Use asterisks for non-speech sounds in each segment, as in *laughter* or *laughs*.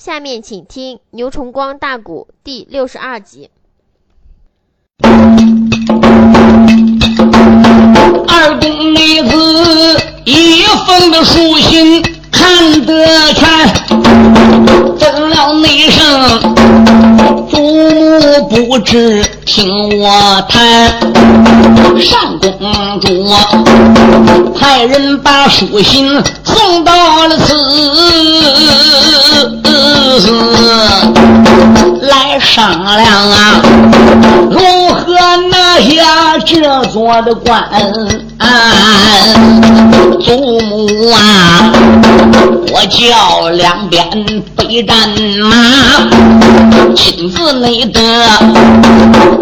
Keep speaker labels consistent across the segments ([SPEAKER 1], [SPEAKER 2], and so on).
[SPEAKER 1] 下面请听《牛崇光大鼓》第六十二集。
[SPEAKER 2] 二公妹子一封的书信看得全，问了内声，祖母不知听我谈。上公主派人把书信送到了此，来商量啊，如何拿下这座的关。祖母啊，我叫两边备战马，亲自是你的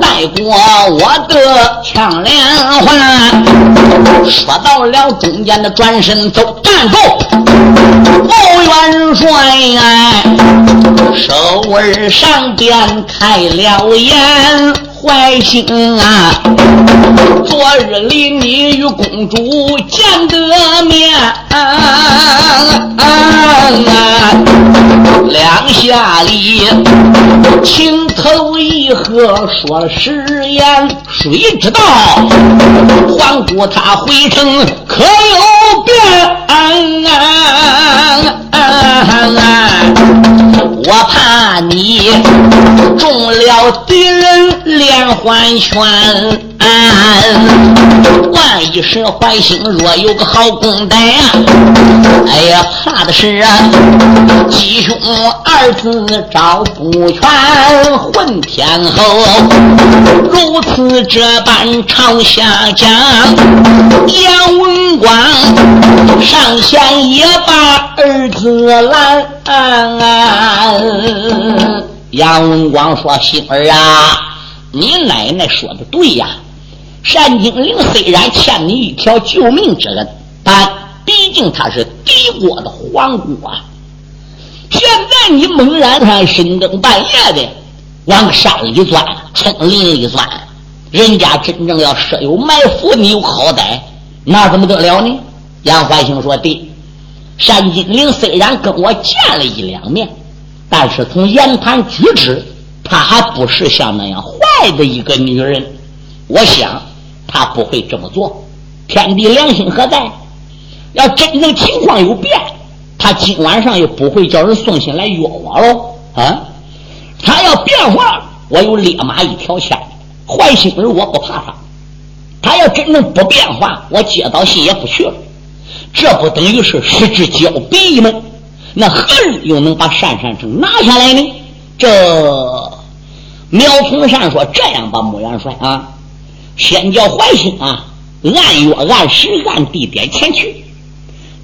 [SPEAKER 2] 带过我的枪连环。说到了中间的转身走，站住！穆元帅呀，手儿上边开了眼。怀心啊！昨日里你与公主见得面，两下里情投意合，说誓言，谁知道皇姑她回城可有变？我怕你中了敌人连环拳，万一是怀心若有个好公歹呀，哎呀，怕的是啊，吉凶二字找不全，混天后如此这般朝下讲，杨文广上前也把儿子拦。杨文广说：“星儿啊，你奶奶说的对呀。单金玲虽然欠你一条救命之恩，但毕竟她是敌国的皇姑啊。现在你猛然他深更半夜的往山里钻，从林里钻，人家真正要设有埋伏，你有好歹，那怎么得了呢？”杨怀兴说：“对。”单金玲虽然跟我见了一两面，但是从言谈举止，她还不是像那样爱的一个女人。我想她不会这么做。天地良心何在？要真正情况有变，她今晚上也不会叫人送信来约我喽。啊，她要变化，我有烈马一条枪。坏心人我不怕她。她要真正不变化，我接到信也不去了。这不等于是失之交臂吗？那何人又能把单善成拿下来呢？这苗从善说：“这样吧，穆元帅啊，先叫怀兴啊，按约按时按地点前去。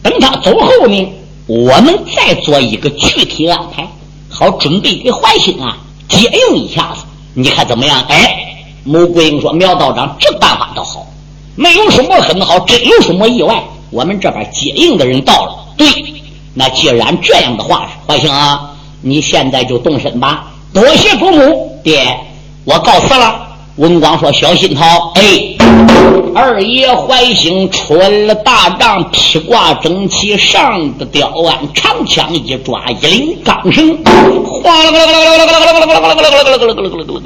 [SPEAKER 2] 等他走后呢，我们再做一个具体安排，好准备给怀兴啊接应一下子。你看怎么样？”哎，穆桂英说：“苗道长，这办法倒好，没有什么很好，真有什么意外。”我们这边接应的人到了，对，那既然这样的话，怀兴啊，你现在就动身吧。多谢祖母，爹，我告辞了。文广说：“小心桃，哎，二爷怀兴出了大帐，披挂整齐，上的吊鞍，长枪一抓，一领钢绳，哗啦啦啦啦啦啦啦啦啦啦啦啦啦啦啦啦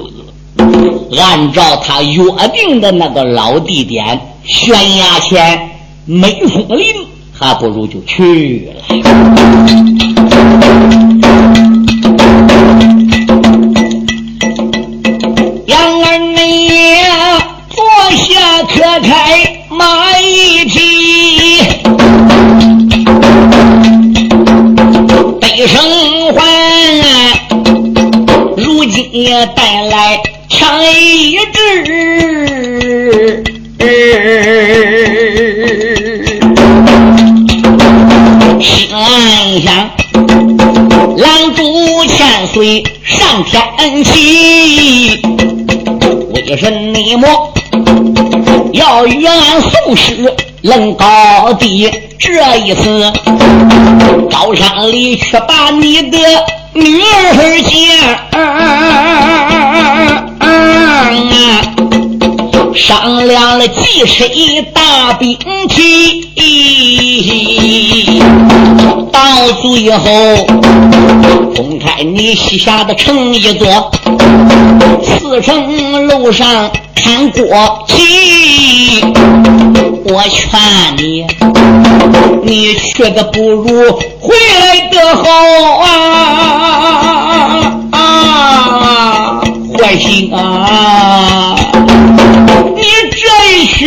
[SPEAKER 2] 啦按照他约定的那个老地点，悬崖前。”没风林，还不如就去了。可开马一匹，背生还，如今也带来枪一支。心暗想，拦住千岁上天去，为神内魔要与俺宋师论高低，这一次高山里去把你的女儿见。商量了几谁大兵器，到最后，公开你西夏的城一座，四城楼上看国旗。我劝你，你去的不如回来的好啊啊！坏心啊！你这一去。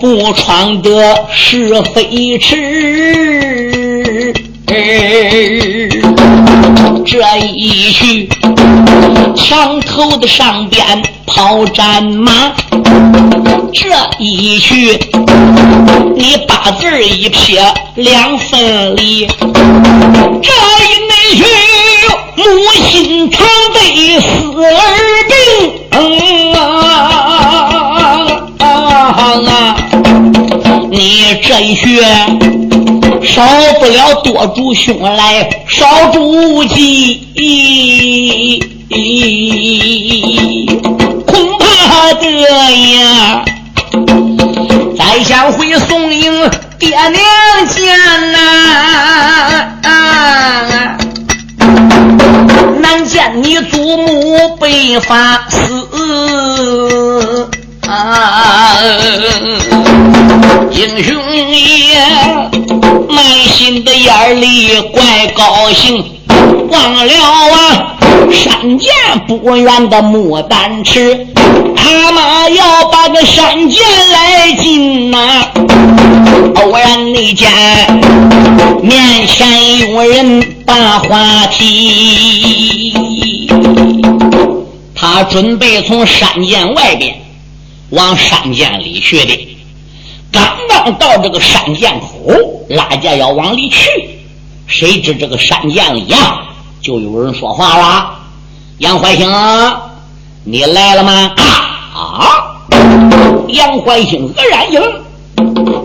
[SPEAKER 2] 不闯的是非池，这一去。墙头的上边跑战马，这一去你八字一撇两分离，这一内去母心常被死儿病啊！你这一去，少不了多主兄来少主计，恐怕的呀，再想回宋营爹娘见呐，难见你祖母被发死。啊！英雄爷满心的眼里怪高兴，忘了啊，山涧不远的牡丹池，他妈要把个山涧来进呐！偶然那见面前有人把话题，他准备从山涧外边。往山涧里去的，刚刚到这个山涧口，拉架要往里去，谁知这个山涧里呀，就有人说话了：“杨怀兴，你来了吗？”啊！杨怀兴愕然一愣，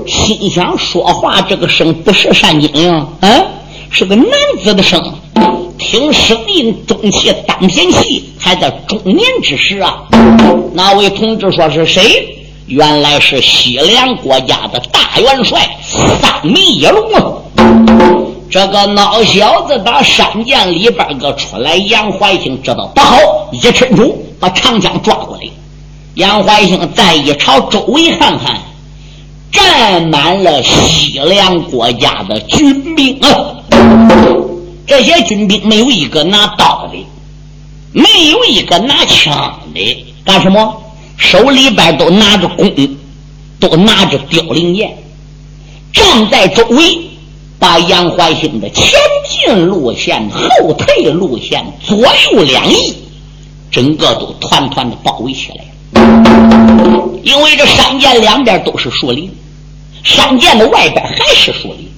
[SPEAKER 2] 心想：说话这个声不是单金英，嗯，是个男子的声。听声音中气，丹田气，还在中年之时啊！那位同志说是谁？原来是西凉国家的大元帅三明野龙啊！这个孬小子打山涧里边个出来，杨怀兴知道不好，一伸手把长枪抓过来。杨怀兴再一朝周围看看，站满了西凉国家的军兵啊！这些军兵没有一个拿刀的，没有一个拿枪的，干什么？手里边都拿着弓，都拿着凋零箭，站在周围，把杨怀兴的前进路线、后退路线、左右两翼，整个都团团的包围起来。因为这山涧两边都是树林，山涧的外边还是树林。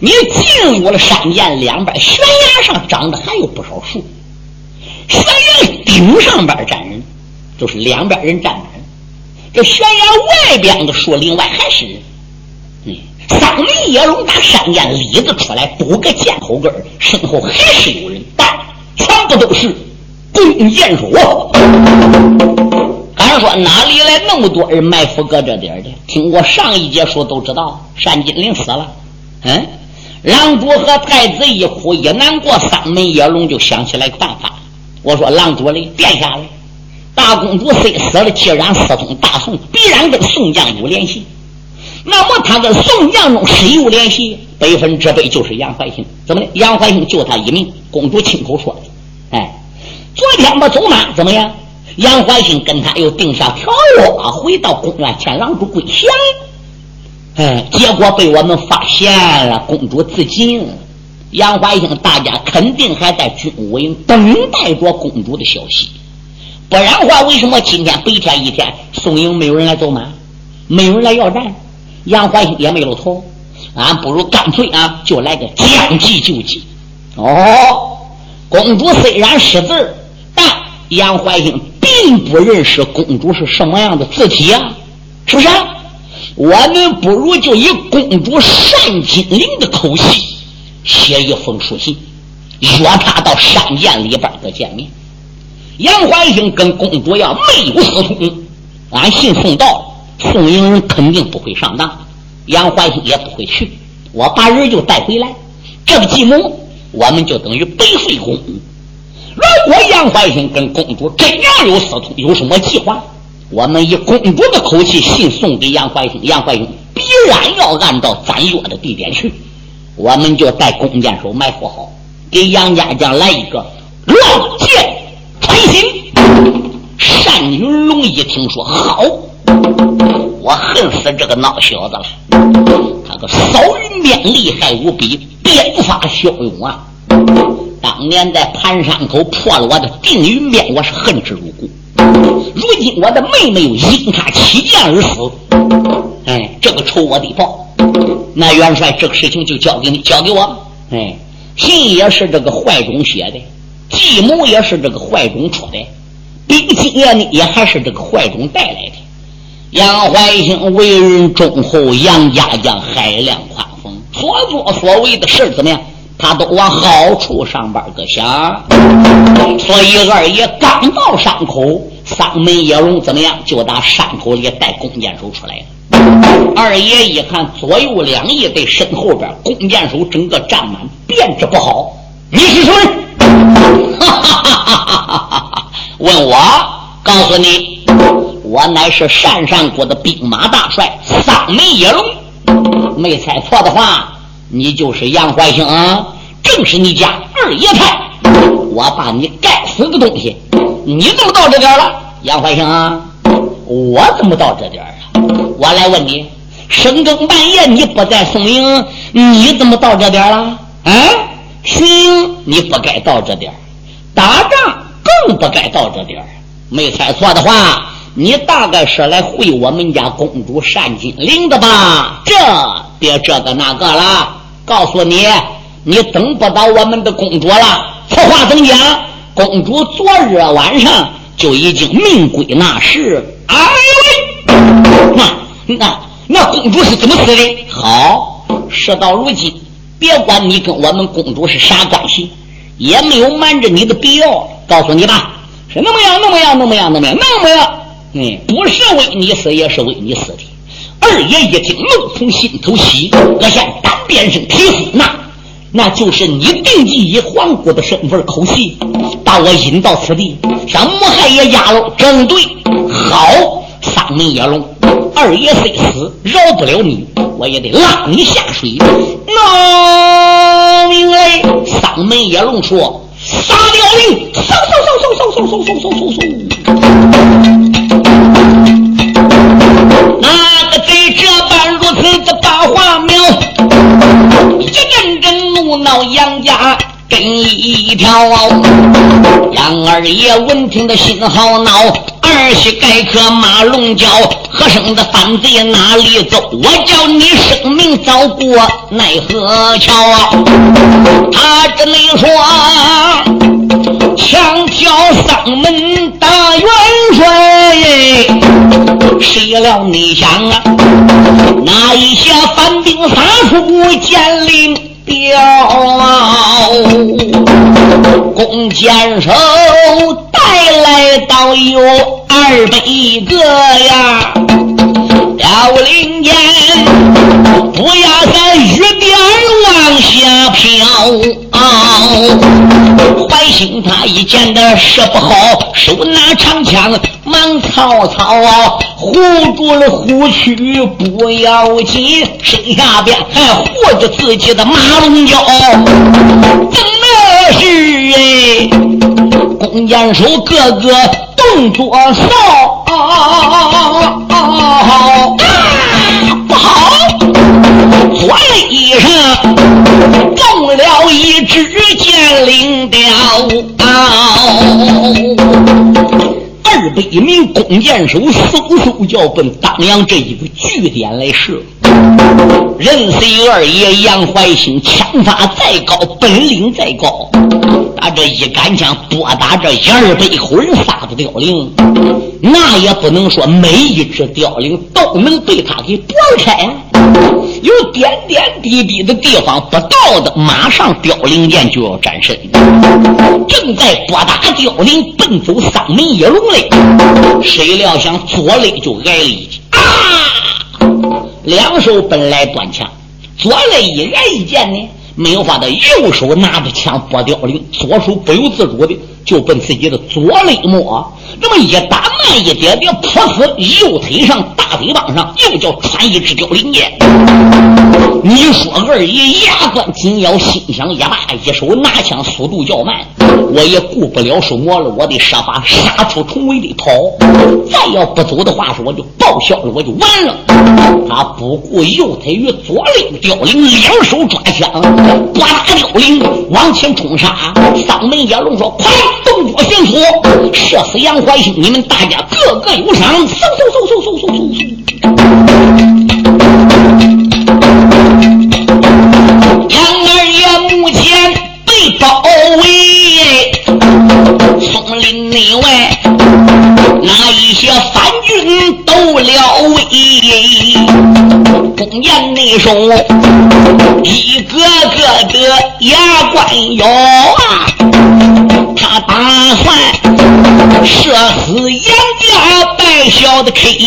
[SPEAKER 2] 你进入了山涧两边悬崖上长的还有不少树，悬崖顶上边站人，就是两边人站满。这悬崖外边的树林外还是人。嗯，三门野龙打山涧里子出来，补个箭后跟身后还是有人，但全部都是弓箭手。敢说哪里来那么多人埋伏搁这点的？听我上一节说都知道，单金陵死了。嗯。狼主和太子一哭一难过，三门野龙就想起来办法。我说：“狼主嘞，殿下嘞，大公主虽死了，既然私通大宋，必然跟宋江有联系。那么他跟宋江中谁有联系？百分之百就是杨怀兴。怎么的？杨怀兴救他一命，公主亲口说的。哎，昨天吧走马怎么样？杨怀兴跟他又定下条约，回到宫院见狼主归降。”哎，结果被我们发现了，公主自尽。杨怀兴，大家肯定还在军务营等待着公主的消息。不然话，为什么今天白天一天宋营没有人来走马，没有人来要战，杨怀兴也没露头？俺不如干脆啊，就来个将计就计。哦，公主虽然识字，但杨怀兴并不认识公主是什么样的字体啊，是不是？我们不如就以公主单金陵的口气写一封书信，约他到山涧里边的见面。杨怀兴跟公主要没有私通，俺信送到，宋英人肯定不会上当，杨怀兴也不会去。我把人就带回来，这个计谋我们就等于白费功夫。如果杨怀兴跟公主真要有私通，有什么计划，我们以公主的口气信送给杨怀兴，杨怀兴必然要按照咱约的地点去，我们就带弓箭手埋伏好，给杨家将来一个乱箭心。单云龙一听说好，我恨死这个孬小子了。他个扫云鞭厉害无比，鞭法骁勇啊！当年在盘山口破了我的定云鞭，我是恨之入骨。如今我的妹妹又因他起剑而死，哎，这个仇我得报。那元帅，这个事情就交给你，交给我。哎，信也是这个坏种写的，计谋也是这个坏种出的。兵经验呢，也还是这个坏种带来的。杨怀兴为人忠厚，杨家将海量宽宏，所作所为的事怎么样？他都往好处上边个想。所以二爷刚到山口，三门野龙怎么样？就打山口里带弓箭手出来了。二爷一看左右两翼在身后边，弓箭手整个站满，便知不好。你是谁？哈哈哈哈哈哈！问我，告诉你，我乃是单山国的兵马大帅三门野龙。没猜错的话，你就是杨怀兴，啊正是你家二爷派。我把你该死的东西，你怎么到这点了？杨怀兴，啊我怎么到这点了？我来问你，深更半夜你不在松营，你怎么到这点了？啊，你不该到这点，打仗。更不该到这点儿，没猜错的话，你大概是来会我们家公主单金玲的吧？这别这个那个了，告诉你，你等不到我们的公主了。此话怎讲？公主昨日晚上就已经命归那时。哎呦喂，那那那公主是怎么死的？好，事到如今，别管你跟我们公主是啥关系，也没有瞒着你的必要。告诉你吧，是那么样，那么样，那么样，那么样，那么样。嗯，不是为你死，也是为你死的。二爷一听，怒从心头起，我向单边上提死，那那就是你定计以皇姑的身份口戏，把我引到此地，让母害也压了。正对，好，三门野龙，二爷虽死，饶不了你，我也得拉你下水。闹命来，三门野龙说。杀掉你！嗖嗖嗖嗖嗖嗖嗖嗖嗖嗖嗖！那个贼这般如此的把话苗，一阵阵怒恼杨家跟一条。杨二爷闻听的心好恼，儿媳该克马龙叫，何生的反贼哪里走？我叫你生命遭过奈何桥啊？他这你说，强挑丧门大元帅，谁料你想啊，那一下反兵杀出剑灵。弓箭手带来到有二百个呀，凋零间不要在雨点往下飘。怀兴他一见的事不好，手拿长枪忙曹操啊护住了虎躯不要紧，身下边还护着自己的马龙腰。怎么是哎？弓箭手个个动作骚，不好！左肋上中了一支箭翎雕，二百名弓箭手嗖嗖叫奔当阳这一个据点来射。任谁二爷杨怀兴枪法再高，本领再高，打这一杆枪拨打这一二百口人仨的凋零，那也不能说每一只凋零都能被他给拨开。有点点滴滴的地方不到的，马上凋零剑就要斩身。正在拨打凋零奔走三门一龙嘞，谁料想左肋就挨了一击啊！两手本来短枪，左肋一挨一剑呢，没有法的，右手拿着枪拨凋零，左手不由自主的就奔自己的左肋摸，这么一打慢一点点，扑死右腿上大腿膀上，又叫穿一只凋零剑。你说二爷牙关紧咬，心想也罢，一手拿枪，速度较慢，我也顾不了手磨了，我得设法杀出重围的跑。再要不走的话，说我就报销了，我就完了。他不顾右腿与左肋凋零，两手抓枪，刮打凋零，往前冲杀。嗓门野龙说：“快，动作迅速，射死杨怀兴！你们大家个个有赏！”嗖嗖嗖嗖嗖嗖嗖。杨二爷目前被包围松林内外，那一些反军都了围。公言内手，牙关咬啊，他打算射死杨家败小的 K。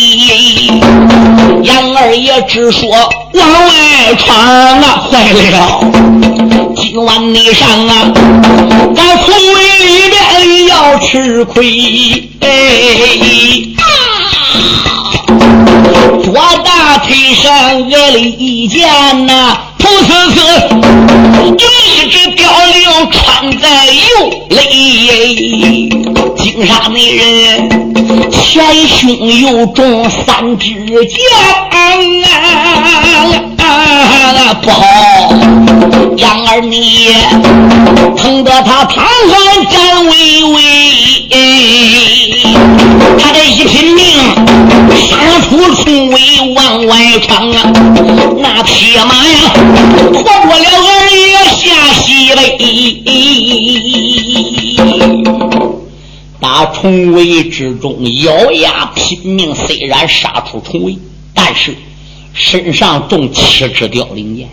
[SPEAKER 2] 杨二爷只说往外闯啊，坏了。今晚你上啊，咱从围里边要吃亏。左大腿上挨了一箭呐，噗呲呲，有一只在右肋。金沙美人前胸又中三支箭啊，不好！杨儿你疼得他瘫痪站巍巍，他这一拼命杀出重围往外闯啊！那铁马呀，活过了重围之中咬牙拼命，虽然杀出重围，但是身上中七支凋零箭。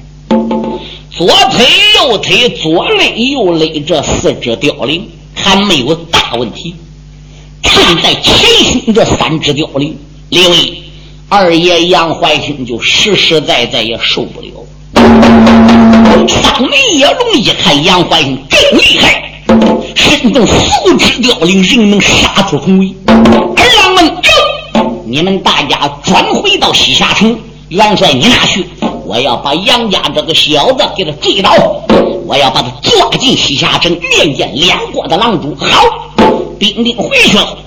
[SPEAKER 2] 左腿、右腿、左肋、右肋，这四只凋零还没有大问题。看在前胸这三只凋零，另外二爷杨怀兴就实实在在也受不了。三眉野龙一看杨怀兴更厉害，身中四只凋零，仍能杀出重围。儿郎们，你们大家转回到西夏城，元帅你拿去。我要把杨家这个小子给他追倒，我要把他抓进西夏城，面见两国的狼主。好，兵丁回去了。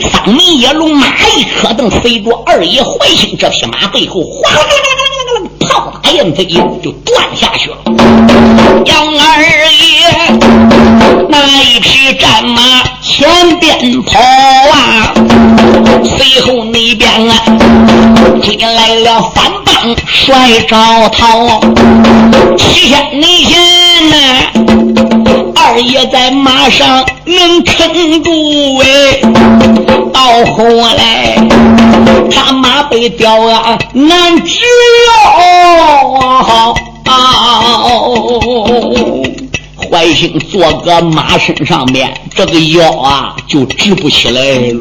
[SPEAKER 2] 三门野龙马一磕蹬，随着二爷怀兴这匹马背后，哗啦啦啦啦啦啦，炮打燕飞就断下去了。杨二爷那一匹战马前边跑啊，随后那边啊追来了反。帅招逃，七天内前呐，二爷在马上能撑住哎，到后来他马被吊啊难治哟，怀星坐个马身上面，这个腰啊就直不起来了，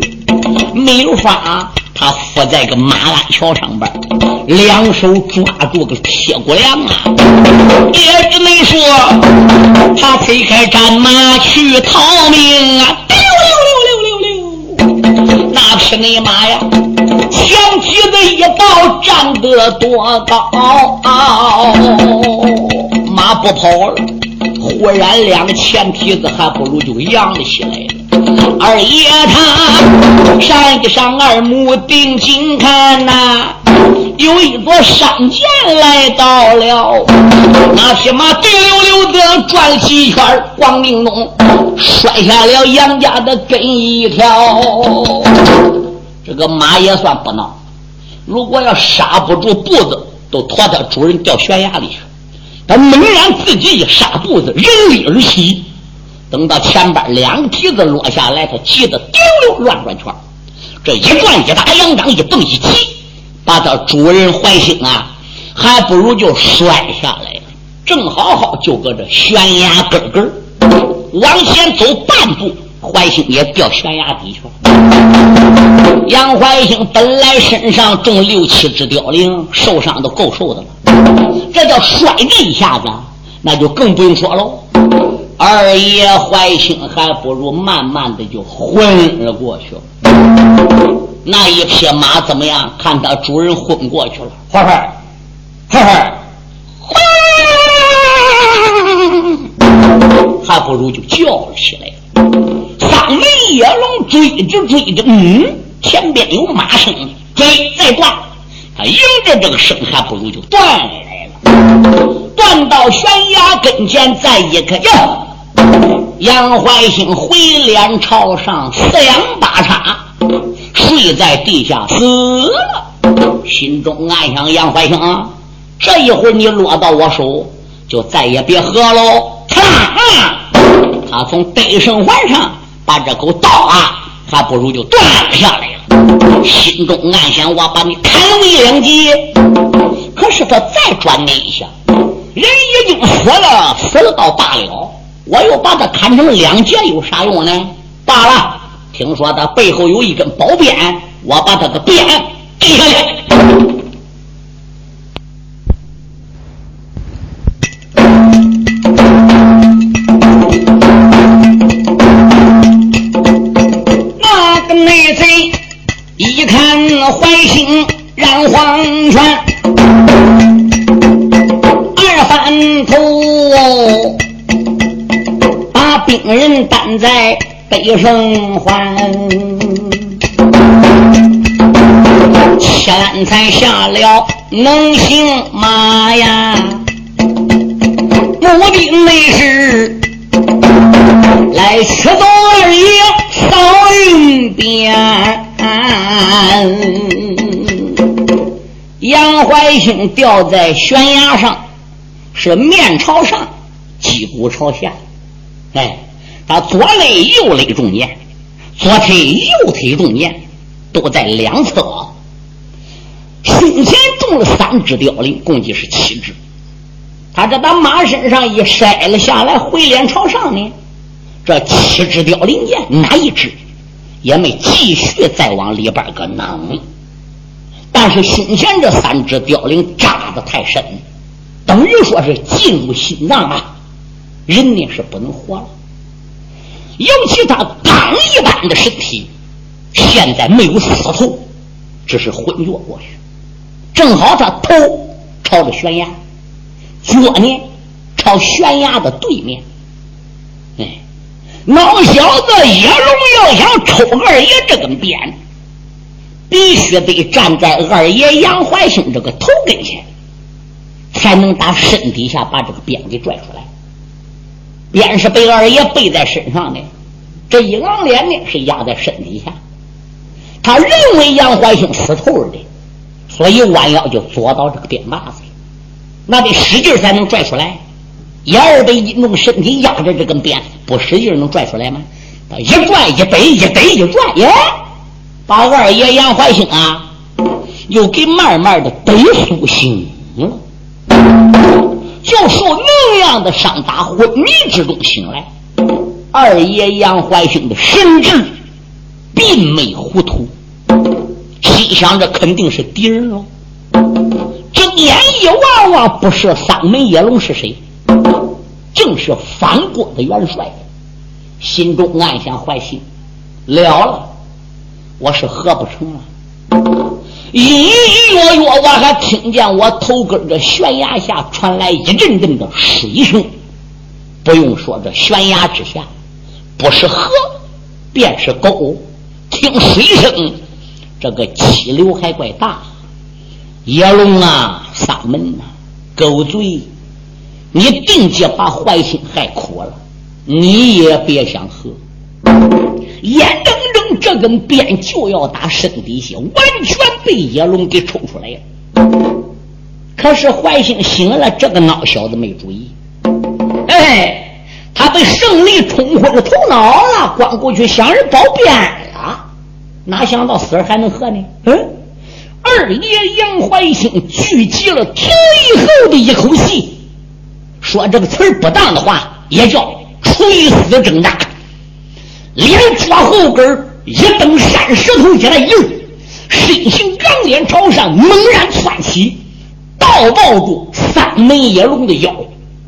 [SPEAKER 2] 没有法。他伏在个马鞍桥上边，两手抓住个铁骨梁啊！也只能说，他推开战马去逃命啊！溜溜溜溜溜溜，那匹内马呀，前蹄子一抱，站得多高？马不跑了，果然两个前蹄子还不如就扬了起来了。二爷他山上二目定睛看呐，有一座山涧来到了，那匹马滴溜溜的转几圈，黄明东摔下了杨家的根一条。这个马也算不孬，如果要刹不住步子，都拖他主人掉悬崖里去。他猛然自己一刹步子，人力而起。等到前边两蹄子落下来，他急得丢溜乱转圈这一转一打洋掌，一蹦一起，把他主人怀兴啊，还不如就摔下来了。正好好就搁这悬崖根根往前走半步，怀兴也掉悬崖底去了。杨怀兴本来身上中六七只凋零，受伤都够受的了。这叫摔这一下子，那就更不用说喽。二爷怀心，还不如慢慢的就昏了过去了。那一匹马怎么样？看他主人昏过去了，花花，花花，还不如就叫了起来。三门野龙追着追着，嗯，前边有马声，追再断，他迎着这个声，还不如就断了。断到悬崖跟前，再一看，哟。杨怀兴回脸朝上，四仰八叉，睡在地下死了。心中暗想：杨怀兴，这一会儿你落到我手，就再也别喝喽。他从背绳环上把这口刀啊，还不如就断了下来了。心中暗想：我把你砍为两截。可是他再转念一下，人已经死了，死了倒罢了。我又把他砍成两截，有啥用呢？罢了，听说他背后有一根宝鞭，我把他的鞭给下来。那个内贼一看怀心染黄泉，二翻头。病人担在背上还，钱财下了能行吗呀？目的没事，来吃走二爷扫云边。杨怀兴吊在悬崖上，是面朝上，脊骨朝下。哎，他左肋右肋中间，左腿右腿中间，都在两侧。胸前中了三只凋零，共计是七只。他这把马身上一筛了下来，回脸朝上呢，这七只凋零箭哪一只也没继续再往里边个弄。但是胸前这三只凋零扎的太深，等于说是进入心脏啊。人呢是不能活了，尤其他钢一般的身体，现在没有死头，只是昏厥过去。正好他头朝着悬崖，脚呢朝悬崖的对面。哎，老小子野龙要想抽二爷这根鞭，必须得站在二爷杨怀兴这个头跟前，才能打身底下把这个鞭给拽出来。鞭是被二爷背在身上的，这一昂脸呢是压在身底下。他认为杨怀兴死透了的，所以弯腰就坐到这个鞭把子里，那得使劲才能拽出来。一二得弄身体压着这根鞭，不使劲能拽出来吗？他一拽一逮一逮一拽，耶，把二爷杨怀兴啊，又给慢慢的逮苏醒了。就受那样的伤打，昏迷之中醒来，二爷杨怀兴的神智并没糊涂，心想着肯定是敌人喽。睁眼一望望，不是三门野龙是谁？正是反国的元帅。心中暗想：怀心了了，我是合不成了。隐隐约约，我还听见我头根这悬崖下传来一阵阵的水声。不用说，这悬崖之下不是河，便是沟。听水声，这个气流还怪大。野龙啊，三门呐，狗嘴，你定计把坏心害苦了，你也别想喝。眼睁睁这根鞭就要打身底下，完全被野龙给抽出来了。可是怀兴醒了，这个孬小子没注意。哎，他被胜利冲昏了头脑了，光过去想人保鞭了，哪想到死人还能喝呢？嗯，二爷杨怀兴聚集了最后的一口气，说这个词儿不当的话，也叫垂死挣扎。连脚后跟一蹬山石头起来，一身形仰脸朝上，猛然窜起，倒抱住三门野龙的腰，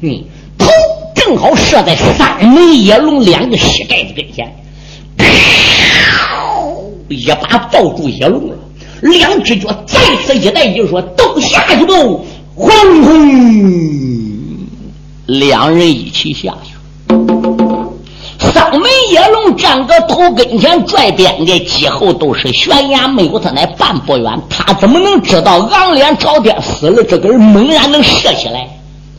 [SPEAKER 2] 嗯，头正好射在三门野龙两个膝盖子跟前，一把抱住野龙了，两只脚再次一带一说都下去吧，轰轰，两人一起下去。三门野龙站个头跟前拽鞭的，几后都是悬崖，没有他那半步远。他怎么能知道昂脸朝天死了？这根猛然能射起来，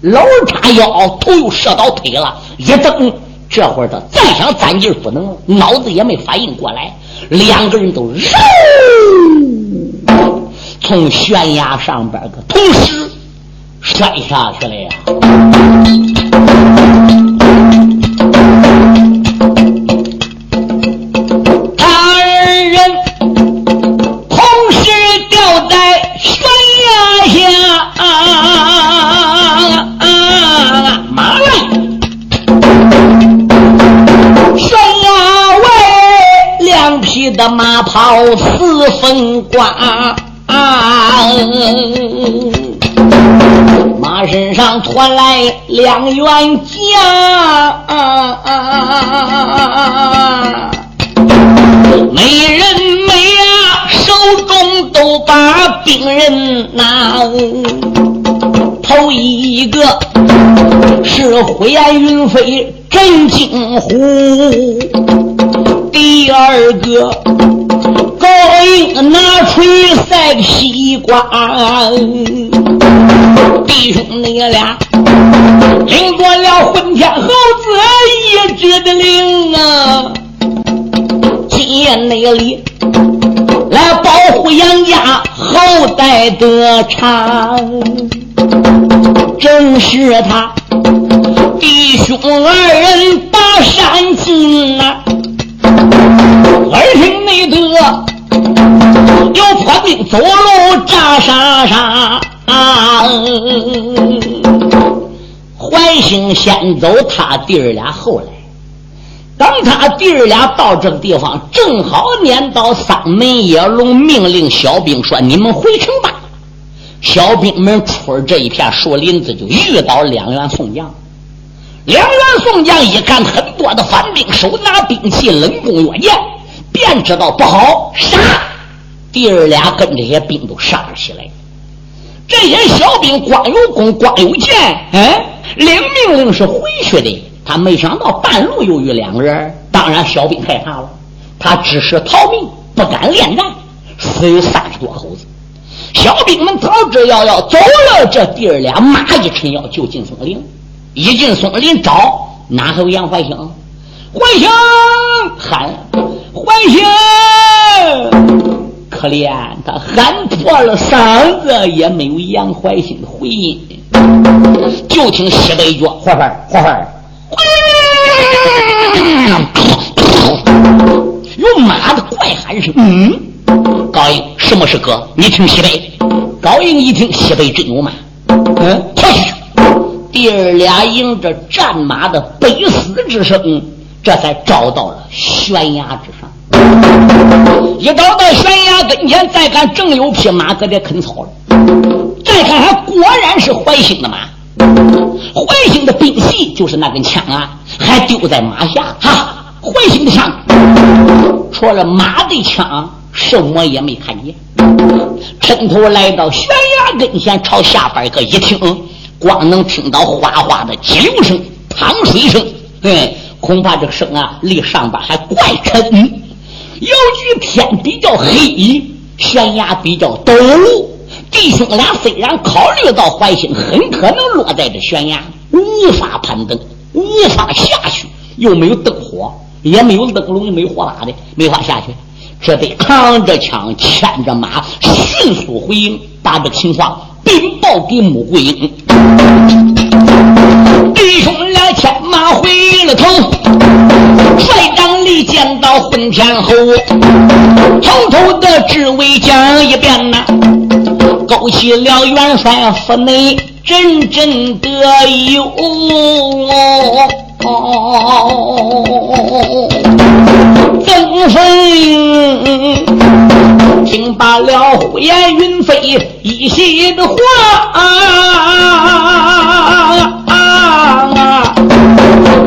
[SPEAKER 2] 老叉腰，头又射到腿了。一蹬，这会儿他再想攒劲不能，脑子也没反应过来，两个人都肉从悬崖上边个同时摔下去了呀。马跑四分挂，马身上驮来两员将，美人美呀，手中都把兵刃拿。头一个是灰烟云飞震惊呼。第二个拿锤赛西瓜，弟兄你俩领过了混天猴子一支的令啊，今夜那里来保护杨家后代得长，正是他弟兄二人把山进啊。耳听内得有破兵走路扎沙沙，怀兴先走，他弟儿俩后来。等他弟儿俩到这个地方，正好撵到三门野龙，命令小兵说：“你们回城吧。”小兵们出这一片树林子，就遇到两员宋将。两员宋将一看很多的反兵，手拿兵器，冷弓跃箭，便知道不好，杀！弟儿俩跟这些兵都杀了起来。这些小兵光有弓，光有箭，哎，领命令是回去的。他没想到半路又遇两个人，当然小兵害怕了，他只是逃命，不敢恋战，死有三十多口子。小兵们逃之夭夭走了，这弟儿俩马一沉腰就进松林。一进松林找哪还有杨怀兴？怀兴喊怀兴，可怜他喊破了嗓子也没有杨怀兴的回音，就听西北角哗哗哗哗，有 *laughs* 马的怪喊声。嗯，高英，什么是哥？你听西北。高英一听西北真有马，嗯，跳下去。弟儿俩迎着战马的悲嘶之声，这才找到了悬崖之上。一找到悬崖跟前，再看正有匹马搁这啃草了。再看，还果然是怀兴的马。怀兴的兵器就是那根枪啊，还丢在马下。哈，怀兴的枪，除了马的枪，什么也没看见。伸头来到悬崖跟前，朝下边个一听。光能听到哗哗的激流声、淌水声，嘿，恐怕这个声啊，离上边还怪沉。由于天比较黑，悬崖比较陡，弟兄俩虽然考虑到怀兴很可能落在这悬崖，无法攀登，无法下去，又没有灯火，也没有灯笼，也没有火把的，没法下去，这得扛着枪，牵着马，迅速回营，把这情况。禀报给穆桂英，弟兄们天马回了头，帅长里见到混天侯，从头的职位讲一遍呐，勾起了元帅府内阵阵的忧。登封听罢了呼延云飞一席的话。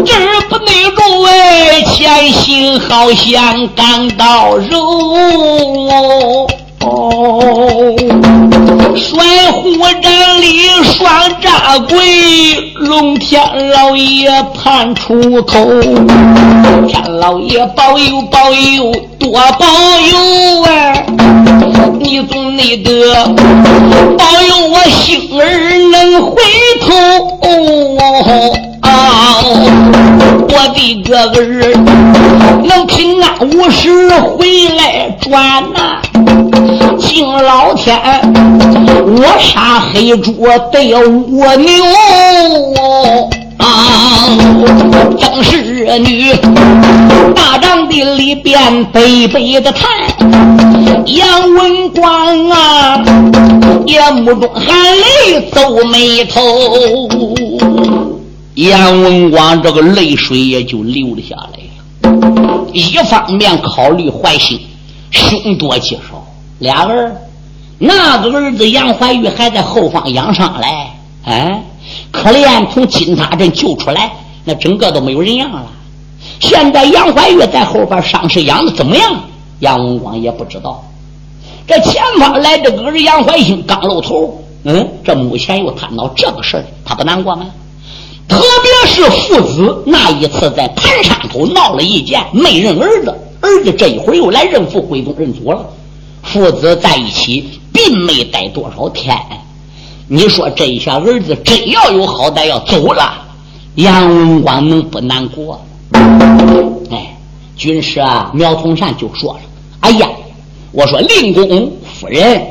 [SPEAKER 2] 这不内诸位前心好像感到肉。帅虎阵里双扎鬼，龙天老爷盼出头。天老爷保佑保佑多保佑哎！你总内得保佑我星儿能回头。我的个儿能平安无事回来转呐！敬老天，我杀黑猪得蜗牛啊！正是女大帐的里边背背的叹，杨文广啊，眼目中含泪皱眉头。杨文广这个泪水也就流了下来了。一方面考虑怀兴凶多吉少，俩儿，那个儿子杨怀玉还在后方养伤嘞，哎，可怜从金塔镇救出来，那整个都没有人样了。现在杨怀玉在后边伤势养的怎么样？杨文广也不知道。这前方来这个儿杨怀兴刚露头，嗯，这目前又谈到这个事儿，他不难过吗？特别是父子那一次在盘山口闹了一件，没认儿子，儿子这一会儿又来认父归宗认祖了。父子在一起并没待多少天，你说这一下儿子真要有好歹要走了，杨文广能不难过？哎，军师啊，苗从善就说了：“哎呀，我说令公夫人，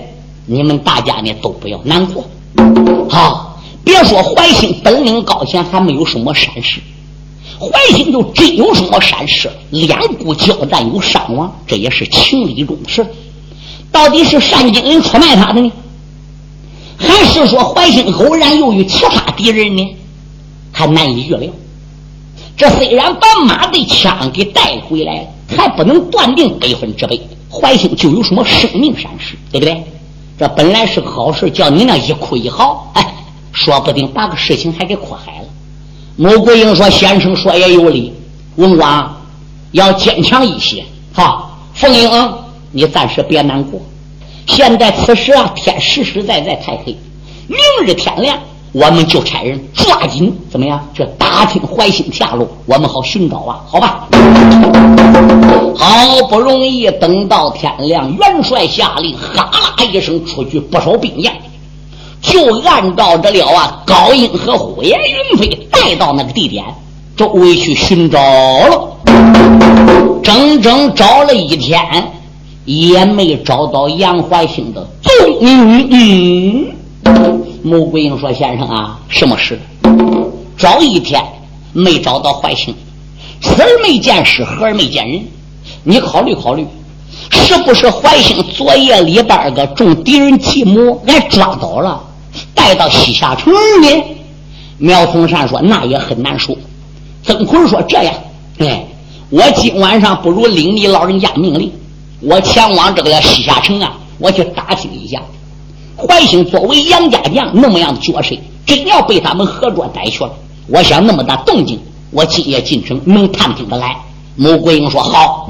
[SPEAKER 2] 你们大家呢都不要难过，好。”别说怀兴本领高强，还没有什么闪失。怀兴就真有什么闪失，两股交战有伤亡，这也是情理中事。到底是单金人出卖他的呢，还是说怀兴偶然又与其他敌人呢？还难以预料。这虽然把马的枪给带回来，还不能断定百分之百怀兴就有什么生命闪失，对不对？这本来是好事，叫你那一哭一嚎，哎。说不定把个事情还给祸害了。穆桂英说：“先生说也有理，文广要坚强一些。哈，凤英，你暂时别难过。现在此时啊，天实实在在太黑。明日天亮，我们就差人抓紧怎么样？这打听怀兴下落，我们好寻找啊。好吧。好不容易等到天亮，元帅下令，哈啦一声出去，不少兵将。就按照着了啊，高英和火焰云飞带到那个地点，周围去寻找了，整整找了一天，也没找到杨怀兴的踪影。穆桂英说：“先生啊，什么事？找一天没找到怀兴，死而没见尸，活而没见人。你考虑考虑，是不是怀兴昨夜里边个中敌人计谋，俺抓到了？”带到西夏城呢？苗从善说：“那也很难说。”曾奎说：“这样，哎，我今晚上不如领你老人家命令，我前往这个西夏城啊，我去打听一下，怀兴作为杨家将那么样的角色，真要被他们合作逮去了，我想那么大动静，我今夜进城能探听得来。”穆桂英说：“好。”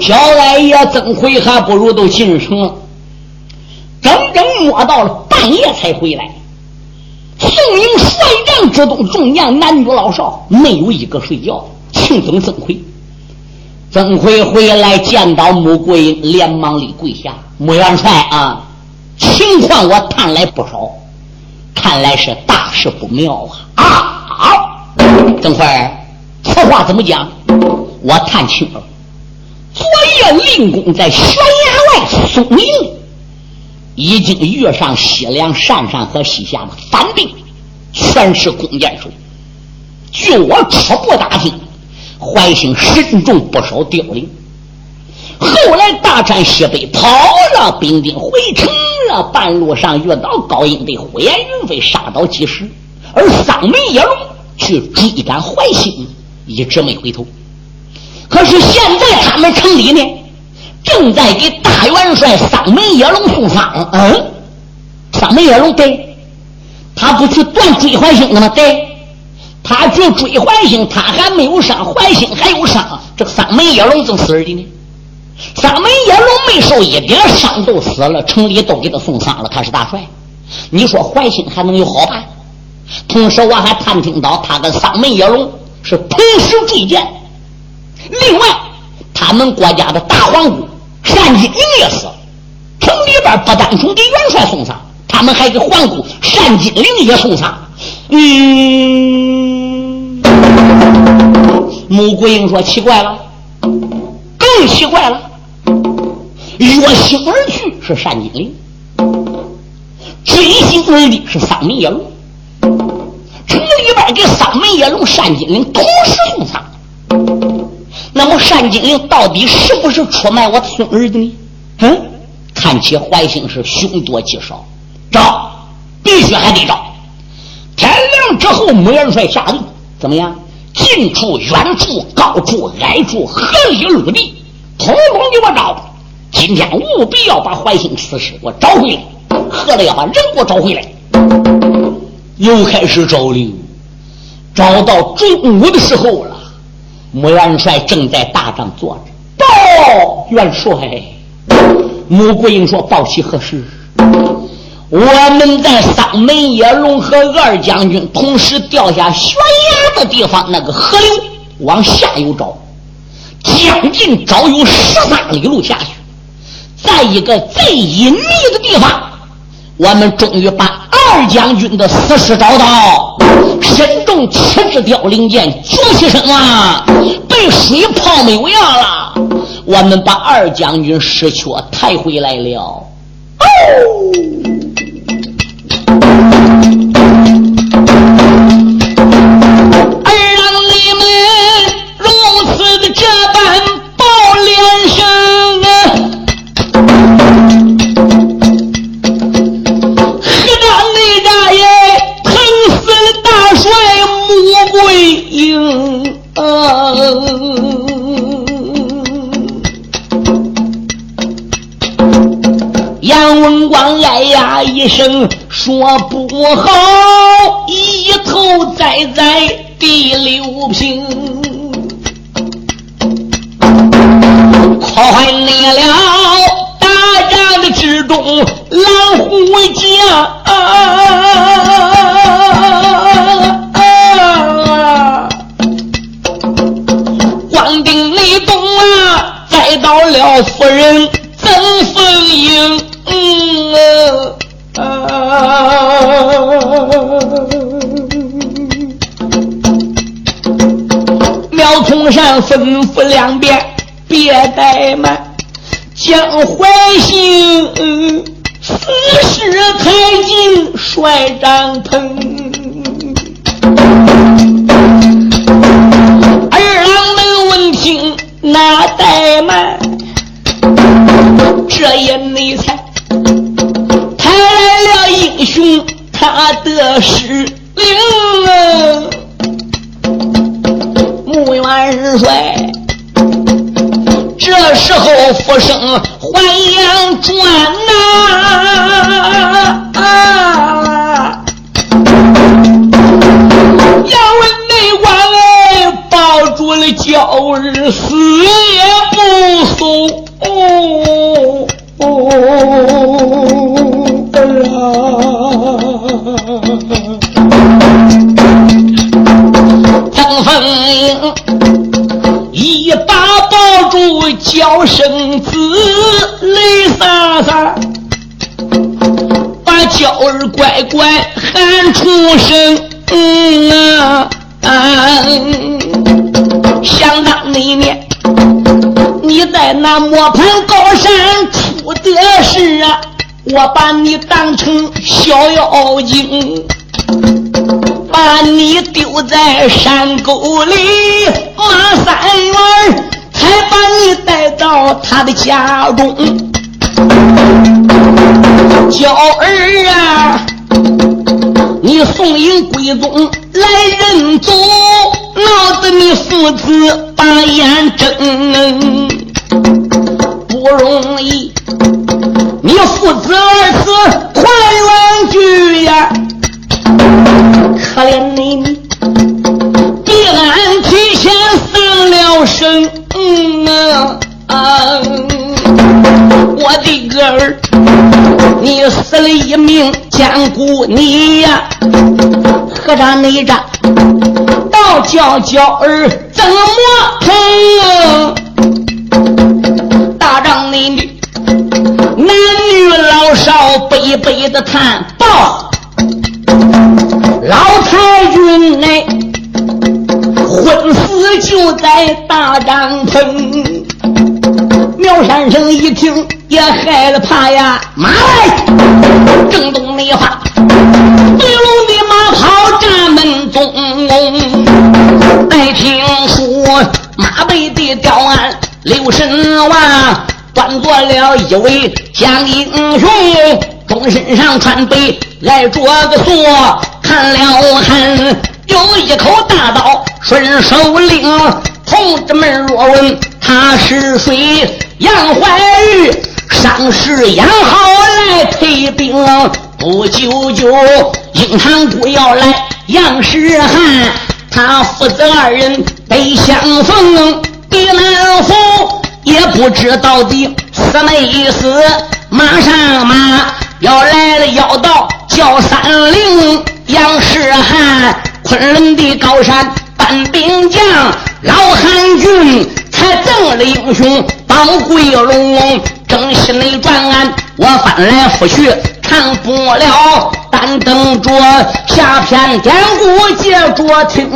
[SPEAKER 2] 小来爷曾奎还不如都进城了。整整摸到了半夜才回来。宋营率帐之中，众将男女老少没有一个睡觉。庆宗曾奎，曾奎回来见到穆桂英，连忙立跪下：“穆元帅啊，情况我探来不少，看来是大事不妙啊！”啊，曾奎，此话怎么讲？我探清了，昨夜令公在悬崖外松营。已经跃上西凉山上和西夏的反兵，全是弓箭手。据我初步打听，怀兴身中不少凋零。后来大战西北，跑了兵丁回城了，半路上遇到高英的火焰云飞，杀倒几十。而桑门野龙去追赶怀兴，一直没回头。可是现在他们城里呢，正在给大元帅丧门野龙送丧。嗯，丧门野龙对，他不去断追怀星了吗？对，他去追怀星，他还没有伤，怀星还有伤，这个丧门野龙正死的呢。丧门野龙没受一点伤，都死了，城里都给他送丧了。他是大帅，你说怀星还能有好办？同时，我还探听到他跟丧门野龙是同时坠剑。另外，他们国家的大皇姑单金灵也死了。城里边不单纯给元帅送丧，他们还给皇姑单金灵也送丧。嗯，穆桂英说：“奇怪了，更奇怪了。跃星而去是单金灵，追星而的是丧门野龙。”城里边给丧门野龙、单金灵同时送丧，那么单金灵到底是不是出卖我孙儿子呢？嗯，看起怀兴是凶多吉少，找，必须还得找。天亮之后，穆元帅下令，怎么样？近处、远处、高处、矮处、河里陆地，统统给我找。今天务必要把怀兴此事给我找回来，喝了要把人给我找回来。又开始找了，找到中午的时候了。穆元帅正在大帐坐着，报元帅。穆桂英说：“报喜何事？我们在丧门野龙和二将军同时掉下悬崖的地方，那个河流往下游找，将近找有十三里路下去，在一个最隐秘的地方。”我们终于把二将军的死尸找到，身中七支凋零箭，脚起身啊，被水泡没有样了。我们把二将军尸壳抬回来了。哦，一声说不好，一头栽在第六平，快灭了大战的之中狼虎将。光腚内东啊，栽到了夫人苗从山吩咐两边别怠慢，将怀兴死尸抬进帅帐棚。二郎们闻听那怠慢，这也没才。抬来了英雄，他的使令。时候复生还阳转呐！要问内官哎，抱住了娇儿，死也不松。哦曾住娇生子，泪洒洒，把娇儿乖乖喊出声。嗯啊，想当那年。你在那磨盘高山出的事啊，我把你当成小妖精，把你丢在山沟里，马三元还把你带到他的家中，娇儿啊，你送迎闺宗来认祖，闹得你父子把眼睁，不容易，你父子二死快远去呀，可怜你，你，俺提前丧了生。嗯，啊我的个儿，你死了一命，坚固你呀！和尚内战，道教教儿怎么疼？大仗内女，男女老少悲悲的叹报。老太君就在大帐篷。苗山生一听也害了怕呀，马来，正东的话，对龙的马跑闸门中，待听说马背的吊鞍刘神王端坐了一位将英雄，钟身上穿背挨着个锁，看了看有一口大刀顺手领，同志们若问他是谁？杨怀玉上世养好来退兵，不久就英堂主要来杨世汉，他父子二人得相逢，敌难逢，也不知到底死没死。马上马要来了，要到叫三陵，杨世汉昆仑的高山搬兵将，老汉军。才正了英雄宝贵龙，正心内转安，我翻来覆去看不了，但等着下篇典故接着听。